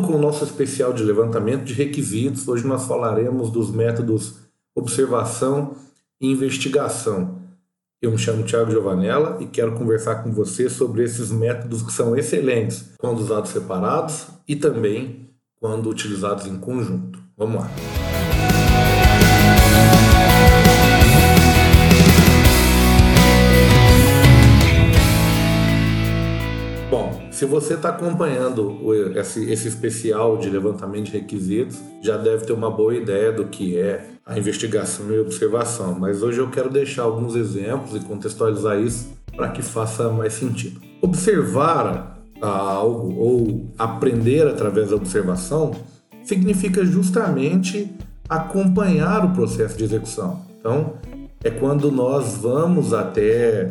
com o nosso especial de levantamento de requisitos. Hoje nós falaremos dos métodos observação e investigação. Eu me chamo Thiago Giovanella e quero conversar com você sobre esses métodos que são excelentes quando usados separados e também quando utilizados em conjunto. Vamos lá. Se você está acompanhando esse, esse especial de levantamento de requisitos, já deve ter uma boa ideia do que é a investigação e observação. Mas hoje eu quero deixar alguns exemplos e contextualizar isso para que faça mais sentido. Observar algo ou aprender através da observação significa justamente acompanhar o processo de execução. Então, é quando nós vamos até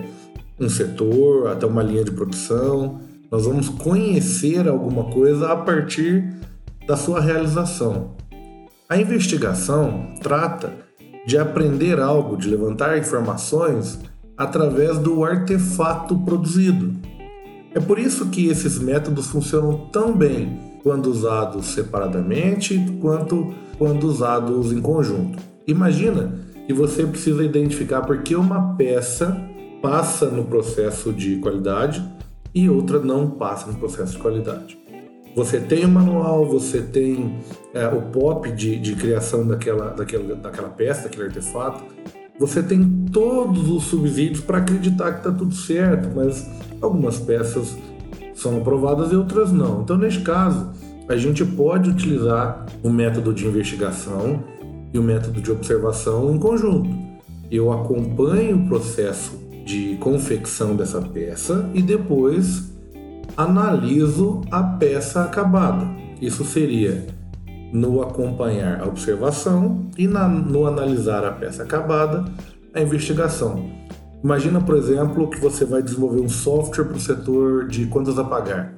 um setor, até uma linha de produção, nós vamos conhecer alguma coisa a partir da sua realização. A investigação trata de aprender algo, de levantar informações através do artefato produzido. É por isso que esses métodos funcionam tão bem quando usados separadamente quanto quando usados em conjunto. Imagina que você precisa identificar por que uma peça passa no processo de qualidade e outra não passa no processo de qualidade. Você tem o manual, você tem é, o POP de, de criação daquela, daquela, daquela peça, daquele artefato, você tem todos os subsídios para acreditar que está tudo certo, mas algumas peças são aprovadas e outras não. Então, neste caso, a gente pode utilizar o método de investigação e o método de observação em conjunto. Eu acompanho o processo de confecção dessa peça e depois analiso a peça acabada. Isso seria no acompanhar a observação e na, no analisar a peça acabada, a investigação. Imagina, por exemplo, que você vai desenvolver um software para o setor de contas a pagar.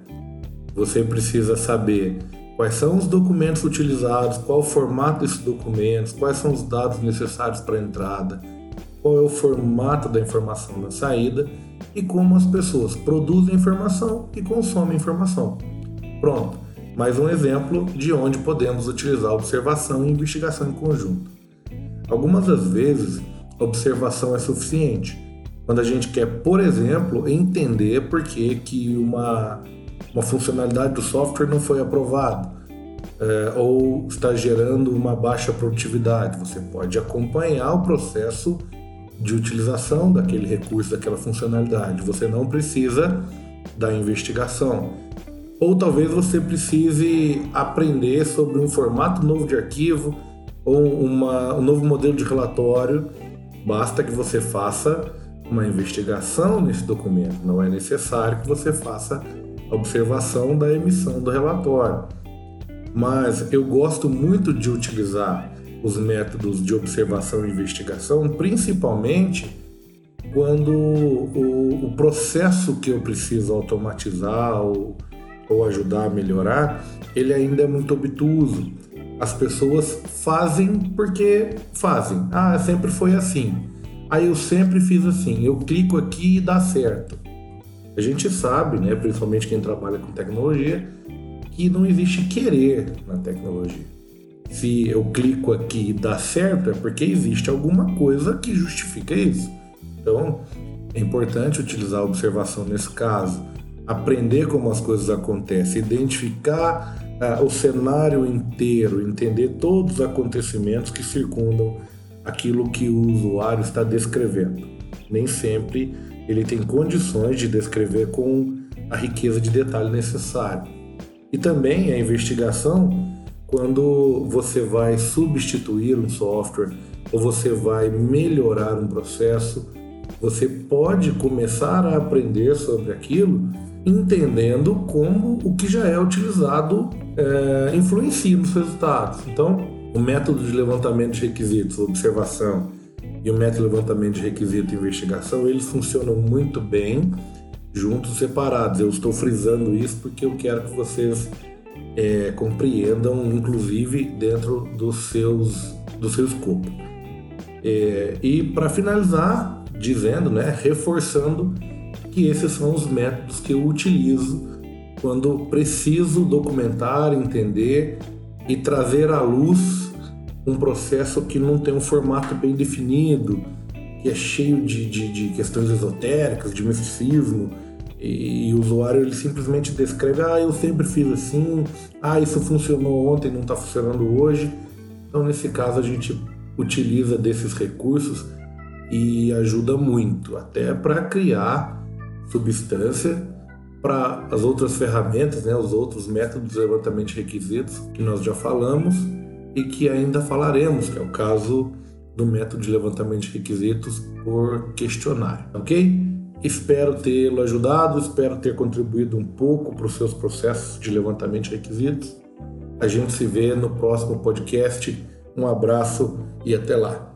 Você precisa saber quais são os documentos utilizados, qual o formato desses documentos, quais são os dados necessários para a entrada, qual é o formato da informação na saída e como as pessoas produzem informação e consomem informação. Pronto, mais um exemplo de onde podemos utilizar observação e investigação em conjunto. Algumas das vezes, observação é suficiente. Quando a gente quer, por exemplo, entender por que, que uma, uma funcionalidade do software não foi aprovada é, ou está gerando uma baixa produtividade, você pode acompanhar o processo de utilização daquele recurso, daquela funcionalidade. Você não precisa da investigação. Ou talvez você precise aprender sobre um formato novo de arquivo ou uma, um novo modelo de relatório. Basta que você faça uma investigação nesse documento. Não é necessário que você faça a observação da emissão do relatório. Mas eu gosto muito de utilizar os métodos de observação e investigação, principalmente quando o, o processo que eu preciso automatizar ou, ou ajudar a melhorar, ele ainda é muito obtuso. As pessoas fazem porque fazem. Ah, sempre foi assim. Aí eu sempre fiz assim. Eu clico aqui e dá certo. A gente sabe, né, principalmente quem trabalha com tecnologia, que não existe querer na tecnologia se eu clico aqui e dá certo, é porque existe alguma coisa que justifica isso. Então, é importante utilizar a observação nesse caso, aprender como as coisas acontecem, identificar uh, o cenário inteiro, entender todos os acontecimentos que circundam aquilo que o usuário está descrevendo. Nem sempre ele tem condições de descrever com a riqueza de detalhe necessária. E também a investigação quando você vai substituir um software ou você vai melhorar um processo, você pode começar a aprender sobre aquilo entendendo como o que já é utilizado é, influencia nos resultados. Então, o método de levantamento de requisitos, observação, e o método de levantamento de requisitos investigação, eles funcionam muito bem juntos, separados. Eu estou frisando isso porque eu quero que vocês é, compreendam, inclusive dentro dos seus, do seu escopo. É, e para finalizar, dizendo, né, reforçando que esses são os métodos que eu utilizo quando preciso documentar, entender e trazer à luz um processo que não tem um formato bem definido, que é cheio de, de, de questões esotéricas, de misticismo, e, o usuário ele simplesmente descreve: ah, eu sempre fiz assim, ah, isso funcionou ontem, não está funcionando hoje. Então, nesse caso, a gente utiliza desses recursos e ajuda muito, até para criar substância para as outras ferramentas, né, os outros métodos de levantamento de requisitos que nós já falamos e que ainda falaremos, que é o caso do método de levantamento de requisitos por questionário, ok? Espero tê-lo ajudado, espero ter contribuído um pouco para os seus processos de levantamento de requisitos. A gente se vê no próximo podcast. Um abraço e até lá.